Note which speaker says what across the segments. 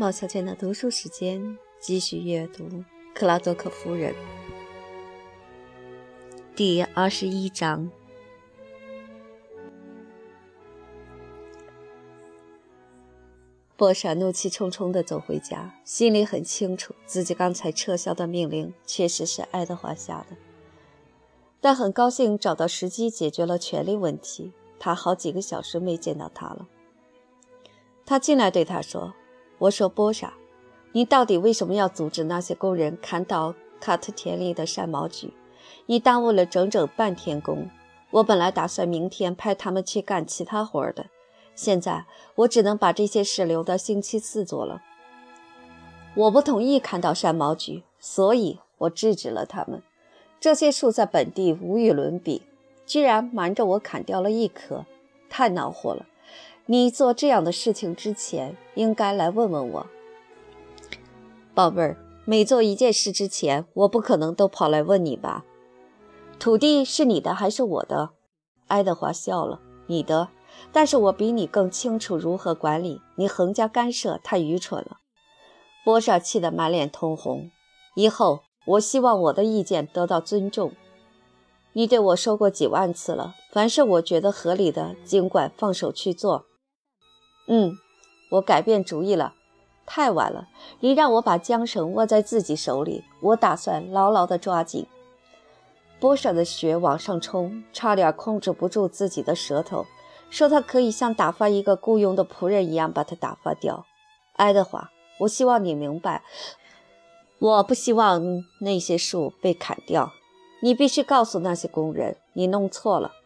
Speaker 1: 毛小娟的读书时间，继续阅读《克拉多克夫人》第二十一章。波莎怒气冲冲地走回家，心里很清楚自己刚才撤销的命令确实是爱德华下的，但很高兴找到时机解决了权力问题。他好几个小时没见到他了。他进来对他说。我说波莎，你到底为什么要阻止那些工人砍倒卡特田里的山毛榉？你耽误了整整半天工。我本来打算明天派他们去干其他活的，现在我只能把这些事留到星期四做了。我不同意砍倒山毛榉，所以我制止了他们。这些树在本地无与伦比，居然瞒着我砍掉了一棵，太恼火了。你做这样的事情之前，应该来问问我，宝贝儿。每做一件事之前，我不可能都跑来问你吧？土地是你的还是我的？爱德华笑了，你的。但是我比你更清楚如何管理，你横加干涉太愚蠢了。波莎气得满脸通红。以后，我希望我的意见得到尊重。你对我说过几万次了，凡是我觉得合理的，尽管放手去做。嗯，我改变主意了。太晚了，你让我把缰绳握在自己手里，我打算牢牢地抓紧。波莎的血往上冲，差点控制不住自己的舌头，说他可以像打发一个雇佣的仆人一样把他打发掉。爱德华，我希望你明白，我不希望那些树被砍掉。你必须告诉那些工人，你弄错了。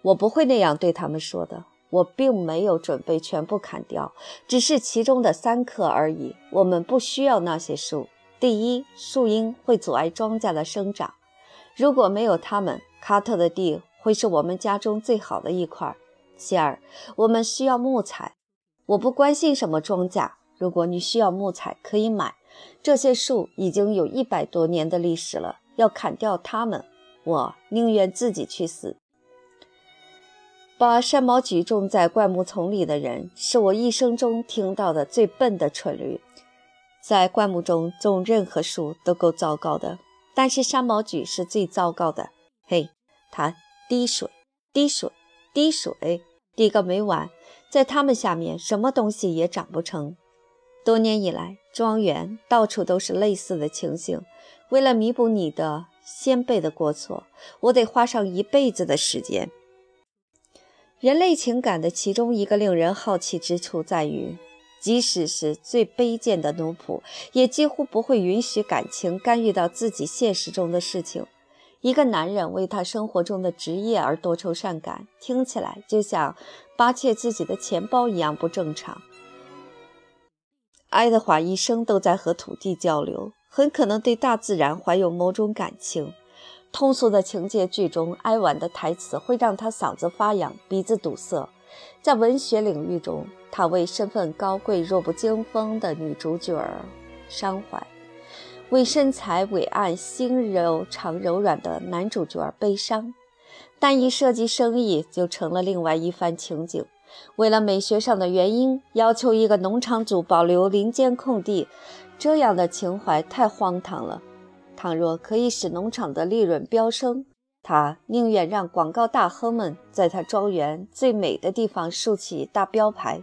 Speaker 1: 我不会那样对他们说的。我并没有准备全部砍掉，只是其中的三棵而已。我们不需要那些树。第一，树荫会阻碍庄稼的生长；如果没有它们，卡特的地会是我们家中最好的一块。其二，我们需要木材。我不关心什么庄稼。如果你需要木材，可以买。这些树已经有一百多年的历史了，要砍掉它们，我宁愿自己去死。把山毛榉种在灌木丛里的人，是我一生中听到的最笨的蠢驴。在灌木中种任何树都够糟糕的，但是山毛榉是最糟糕的。嘿，它滴水，滴水，滴水，滴个没完。在它们下面，什么东西也长不成。多年以来，庄园到处都是类似的情形。为了弥补你的先辈的过错，我得花上一辈子的时间。人类情感的其中一个令人好奇之处在于，即使是最卑贱的奴仆，也几乎不会允许感情干预到自己现实中的事情。一个男人为他生活中的职业而多愁善感，听起来就像扒窃自己的钱包一样不正常。爱德华一生都在和土地交流，很可能对大自然怀有某种感情。通俗的情节剧中，哀婉的台词会让他嗓子发痒、鼻子堵塞。在文学领域中，他为身份高贵、弱不禁风的女主角儿伤怀，为身材伟岸、心柔肠柔软的男主角儿悲伤。但一涉及生意，就成了另外一番情景。为了美学上的原因，要求一个农场主保留林间空地，这样的情怀太荒唐了。倘若可以使农场的利润飙升，他宁愿让广告大亨们在他庄园最美的地方竖起大标牌。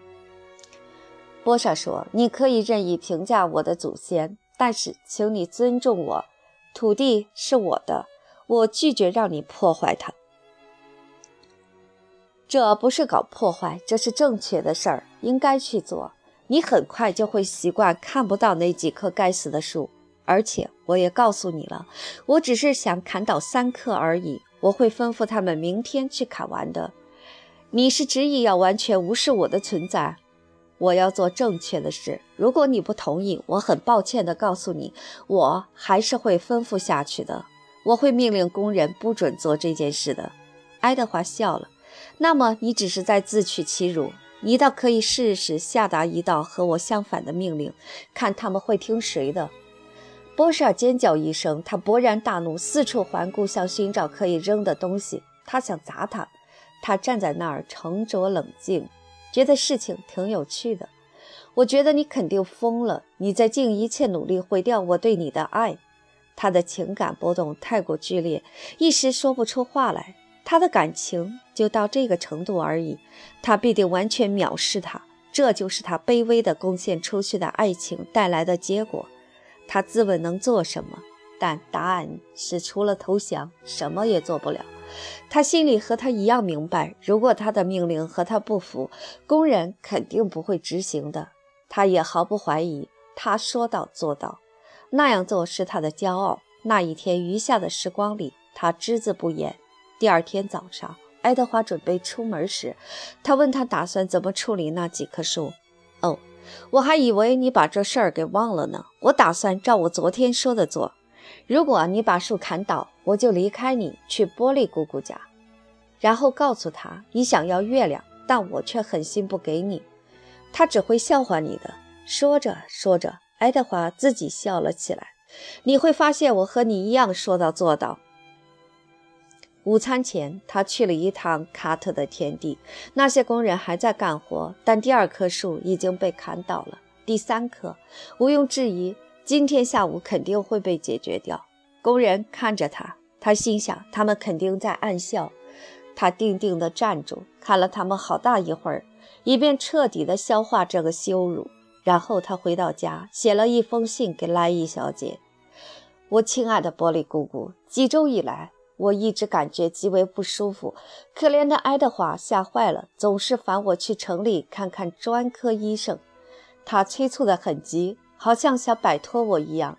Speaker 1: 波莎说：“你可以任意评价我的祖先，但是请你尊重我。土地是我的，我拒绝让你破坏它。这不是搞破坏，这是正确的事儿，应该去做。你很快就会习惯看不到那几棵该死的树。”而且我也告诉你了，我只是想砍倒三棵而已。我会吩咐他们明天去砍完的。你是执意要完全无视我的存在？我要做正确的事。如果你不同意，我很抱歉地告诉你，我还是会吩咐下去的。我会命令工人不准做这件事的。爱德华笑了。那么你只是在自取其辱。你倒可以试试下达一道和我相反的命令，看他们会听谁的。波莎尖叫一声，他勃然大怒，四处环顾，想寻找可以扔的东西。他想砸他。他站在那儿，沉着冷静，觉得事情挺有趣的。我觉得你肯定疯了，你在尽一切努力毁掉我对你的爱。他的情感波动太过剧烈，一时说不出话来。他的感情就到这个程度而已，他必定完全藐视他，这就是他卑微的贡献出去的爱情带来的结果。他自问能做什么，但答案是除了投降，什么也做不了。他心里和他一样明白，如果他的命令和他不符，工人肯定不会执行的。他也毫不怀疑，他说到做到，那样做是他的骄傲。那一天余下的时光里，他只字不言。第二天早上，爱德华准备出门时，他问他打算怎么处理那几棵树。哦，我还以为你把这事儿给忘了呢。我打算照我昨天说的做。如果你把树砍倒，我就离开你去玻璃姑姑家，然后告诉她你想要月亮，但我却狠心不给你。他只会笑话你的。说着说着，爱德华自己笑了起来。你会发现我和你一样说到做到。午餐前，他去了一趟卡特的田地，那些工人还在干活，但第二棵树已经被砍倒了。第三棵，毋庸置疑，今天下午肯定会被解决掉。工人看着他，他心想，他们肯定在暗笑。他定定地站住，看了他们好大一会儿。以便彻底的消化这个羞辱，然后他回到家，写了一封信给莱伊小姐。我亲爱的玻璃姑姑，几周以来，我一直感觉极为不舒服。可怜的爱德华吓坏了，总是烦我去城里看看专科医生。他催促得很急，好像想摆脱我一样。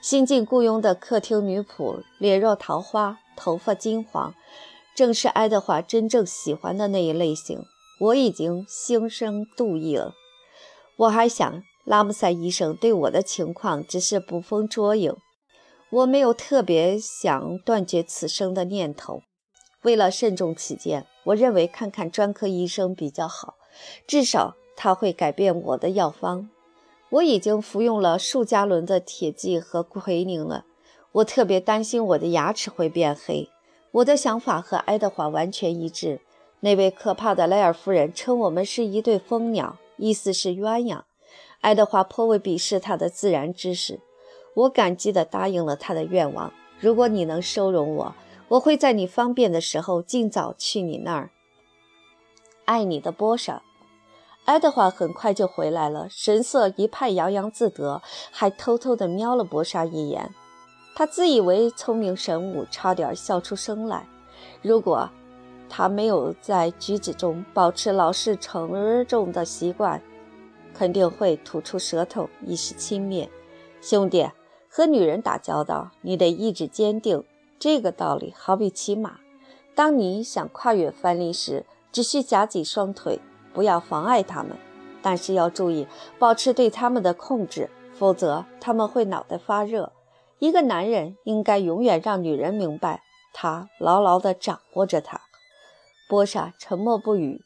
Speaker 1: 新晋雇佣的客厅女仆，脸若桃花，头发金黄，正是爱德华真正喜欢的那一类型。我已经心生妒意了。我还想，拉姆塞医生对我的情况只是捕风捉影。我没有特别想断绝此生的念头。为了慎重起见，我认为看看专科医生比较好，至少他会改变我的药方。我已经服用了数加仑的铁剂和奎宁了。我特别担心我的牙齿会变黑。我的想法和爱德华完全一致。那位可怕的莱尔夫人称我们是一对蜂鸟，意思是鸳鸯。爱德华颇为鄙视他的自然知识。我感激地答应了他的愿望。如果你能收容我，我会在你方便的时候尽早去你那儿。爱你的波莎。爱德华很快就回来了，神色一派洋洋自得，还偷偷地瞄了波莎一眼。他自以为聪明神武，差点笑出声来。如果……他没有在举止中保持老实沉重的习惯，肯定会吐出舌头以示轻蔑。兄弟，和女人打交道，你得意志坚定。这个道理好比骑马，当你想跨越藩篱时，只需夹紧双腿，不要妨碍他们。但是要注意保持对他们的控制，否则他们会脑袋发热。一个男人应该永远让女人明白，他牢牢地掌握着她。波莎沉默不语，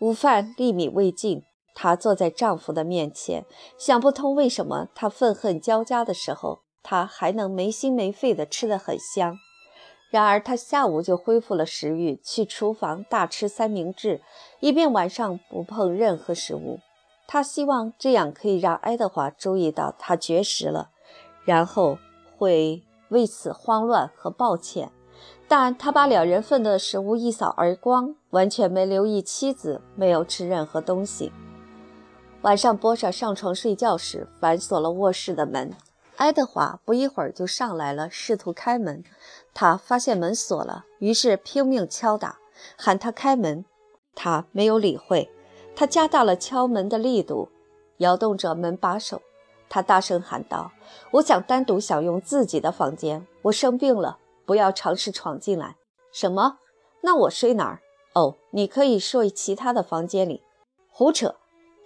Speaker 1: 午饭粒米未进。她坐在丈夫的面前，想不通为什么她愤恨交加的时候，他还能没心没肺地吃得很香。然而他下午就恢复了食欲，去厨房大吃三明治，以便晚上不碰任何食物。他希望这样可以让爱德华注意到他绝食了，然后会为此慌乱和抱歉。但他把两人份的食物一扫而光，完全没留意妻子没有吃任何东西。晚上，波莎上床睡觉时反锁了卧室的门。爱德华不一会儿就上来了，试图开门。他发现门锁了，于是拼命敲打，喊他开门。他没有理会。他加大了敲门的力度，摇动着门把手。他大声喊道：“我想单独享用自己的房间。我生病了。”不要尝试闯进来。什么？那我睡哪儿？哦，你可以睡其他的房间里。胡扯！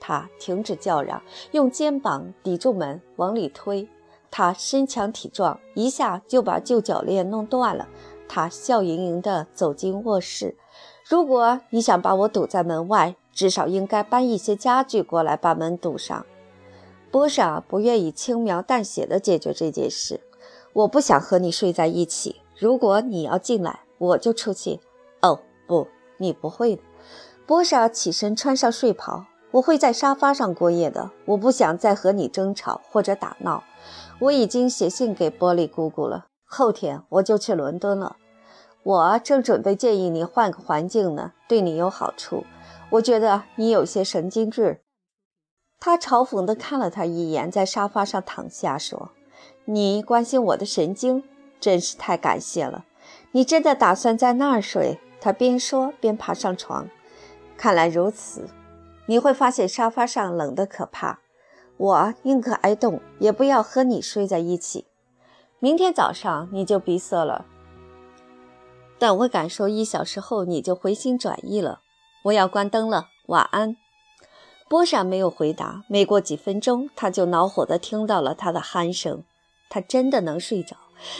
Speaker 1: 他停止叫嚷，用肩膀抵住门，往里推。他身强体壮，一下就把旧铰链弄断了。他笑盈盈地走进卧室。如果你想把我堵在门外，至少应该搬一些家具过来，把门堵上。波莎不愿意轻描淡写地解决这件事。我不想和你睡在一起。如果你要进来，我就出去。哦，不，你不会的。波莎起身穿上睡袍。我会在沙发上过夜的。我不想再和你争吵或者打闹。我已经写信给波利姑姑了，后天我就去伦敦了。我正准备建议你换个环境呢，对你有好处。我觉得你有些神经质。他嘲讽地看了他一眼，在沙发上躺下说：“你关心我的神经，真是太感谢了。你真的打算在那儿睡？”他边说边爬上床。看来如此，你会发现沙发上冷得可怕。我宁可挨冻，也不要和你睡在一起。明天早上你就鼻塞了，但我敢说，一小时后你就回心转意了。我要关灯了，晚安。波莎没有回答。没过几分钟，他就恼火地听到了他的鼾声。他真的能睡着？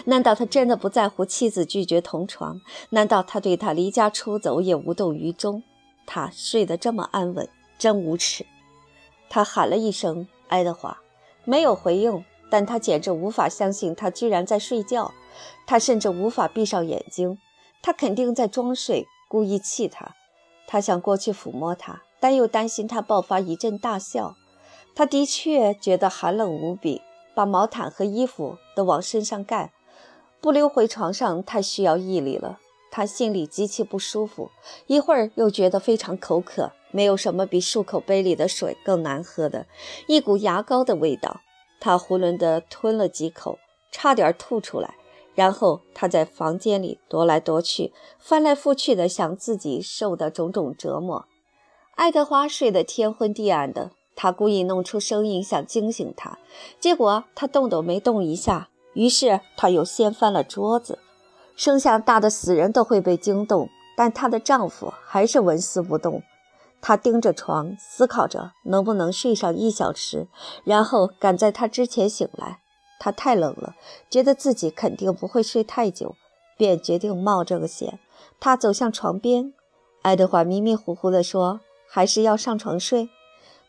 Speaker 1: 难道他真的不在乎妻子拒绝同床？难道他对他离家出走也无动于衷？他睡得这么安稳，真无耻！他喊了一声：“爱德华。”没有回应，但他简直无法相信他居然在睡觉。他甚至无法闭上眼睛。他肯定在装睡，故意气他。他想过去抚摸他，但又担心他爆发一阵大笑。他的确觉得寒冷无比，把毛毯和衣服都往身上盖。不溜回床上太需要毅力了。他心里极其不舒服，一会儿又觉得非常口渴。没有什么比漱口杯里的水更难喝的，一股牙膏的味道。他囫囵地吞了几口，差点吐出来。然后他在房间里踱来踱去，翻来覆去地想自己受的种种折磨。爱德华睡得天昏地暗的，他故意弄出声音想惊醒他，结果他动都没动一下。于是他又掀翻了桌子，声响大的死人都会被惊动，但她的丈夫还是纹丝不动。他盯着床，思考着能不能睡上一小时，然后赶在他之前醒来。他太冷了，觉得自己肯定不会睡太久，便决定冒这个险。他走向床边，爱德华迷迷糊糊地说：“还是要上床睡。”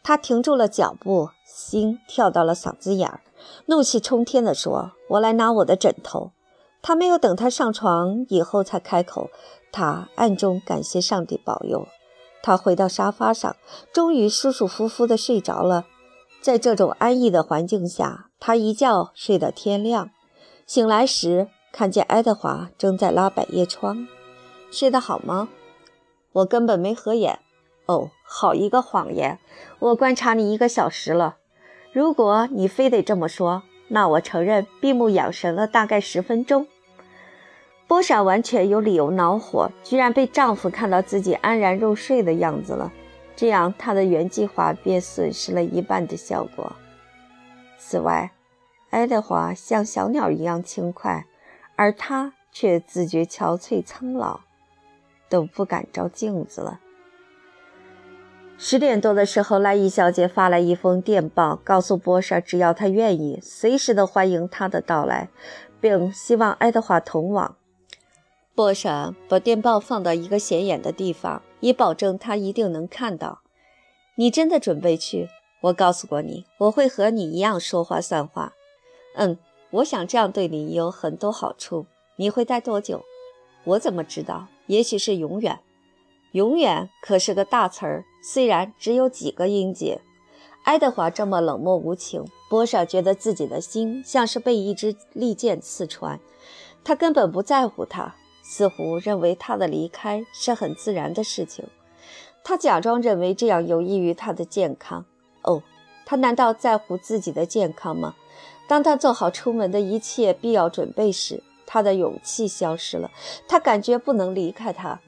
Speaker 1: 他停住了脚步，心跳到了嗓子眼儿，怒气冲天地说：“我来拿我的枕头。”他没有等他上床以后才开口，他暗中感谢上帝保佑。他回到沙发上，终于舒舒服服地睡着了。在这种安逸的环境下，他一觉睡到天亮。醒来时，看见爱德华正在拉百叶窗。睡得好吗？我根本没合眼。哦，好一个谎言！我观察你一个小时了。如果你非得这么说，那我承认闭目养神了大概十分钟。波莎完全有理由恼火，居然被丈夫看到自己安然入睡的样子了，这样她的原计划便损失了一半的效果。此外，爱德华像小鸟一样轻快，而她却自觉憔悴苍老，都不敢照镜子了。十点多的时候，赖伊小姐发来一封电报，告诉波莎，只要她愿意，随时都欢迎她的到来，并希望爱德华同往。波莎把电报放到一个显眼的地方，以保证他一定能看到。你真的准备去？我告诉过你，我会和你一样说话算话。嗯，我想这样对你有很多好处。你会待多久？我怎么知道？也许是永远。永远可是个大词儿，虽然只有几个音节。爱德华这么冷漠无情，波莎觉得自己的心像是被一支利剑刺穿。他根本不在乎他。似乎认为他的离开是很自然的事情，他假装认为这样有益于他的健康。哦，他难道在乎自己的健康吗？当他做好出门的一切必要准备时，他的勇气消失了。他感觉不能离开他。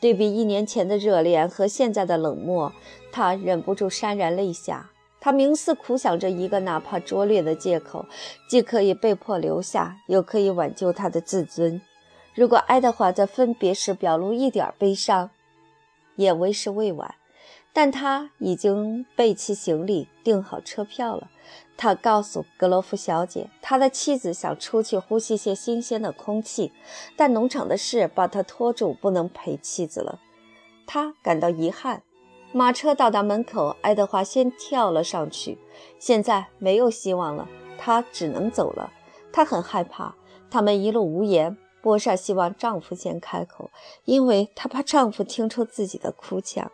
Speaker 1: 对比一年前的热恋和现在的冷漠，他忍不住潸然泪下。他冥思苦想着一个哪怕拙劣的借口，既可以被迫留下，又可以挽救他的自尊。如果爱德华在分别时表露一点悲伤，也为时未晚。但他已经备齐行李，订好车票了。他告诉格罗夫小姐，他的妻子想出去呼吸些新鲜的空气，但农场的事把他拖住，不能陪妻子了。他感到遗憾。马车到达门口，爱德华先跳了上去。现在没有希望了，他只能走了。他很害怕，他们一路无言。波莎希望丈夫先开口，因为她怕丈夫听出自己的哭腔。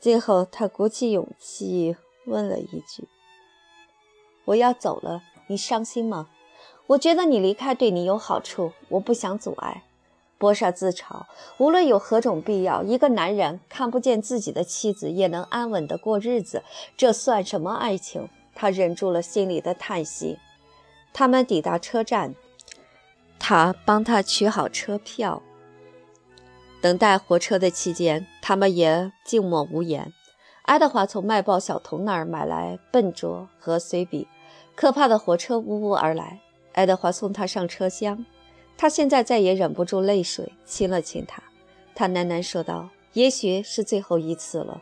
Speaker 1: 最后，她鼓起勇气问了一句：“我要走了，你伤心吗？”我觉得你离开对你有好处，我不想阻碍。波莎自嘲，无论有何种必要，一个男人看不见自己的妻子也能安稳地过日子，这算什么爱情？他忍住了心里的叹息。他们抵达车站，他帮他取好车票。等待火车的期间，他们也静默无言。爱德华从卖报小童那儿买来笨拙和随笔。可怕的火车呜呜而来。爱德华送他上车厢，他现在再也忍不住泪水，亲了亲他。他喃喃说道：“也许是最后一次了。”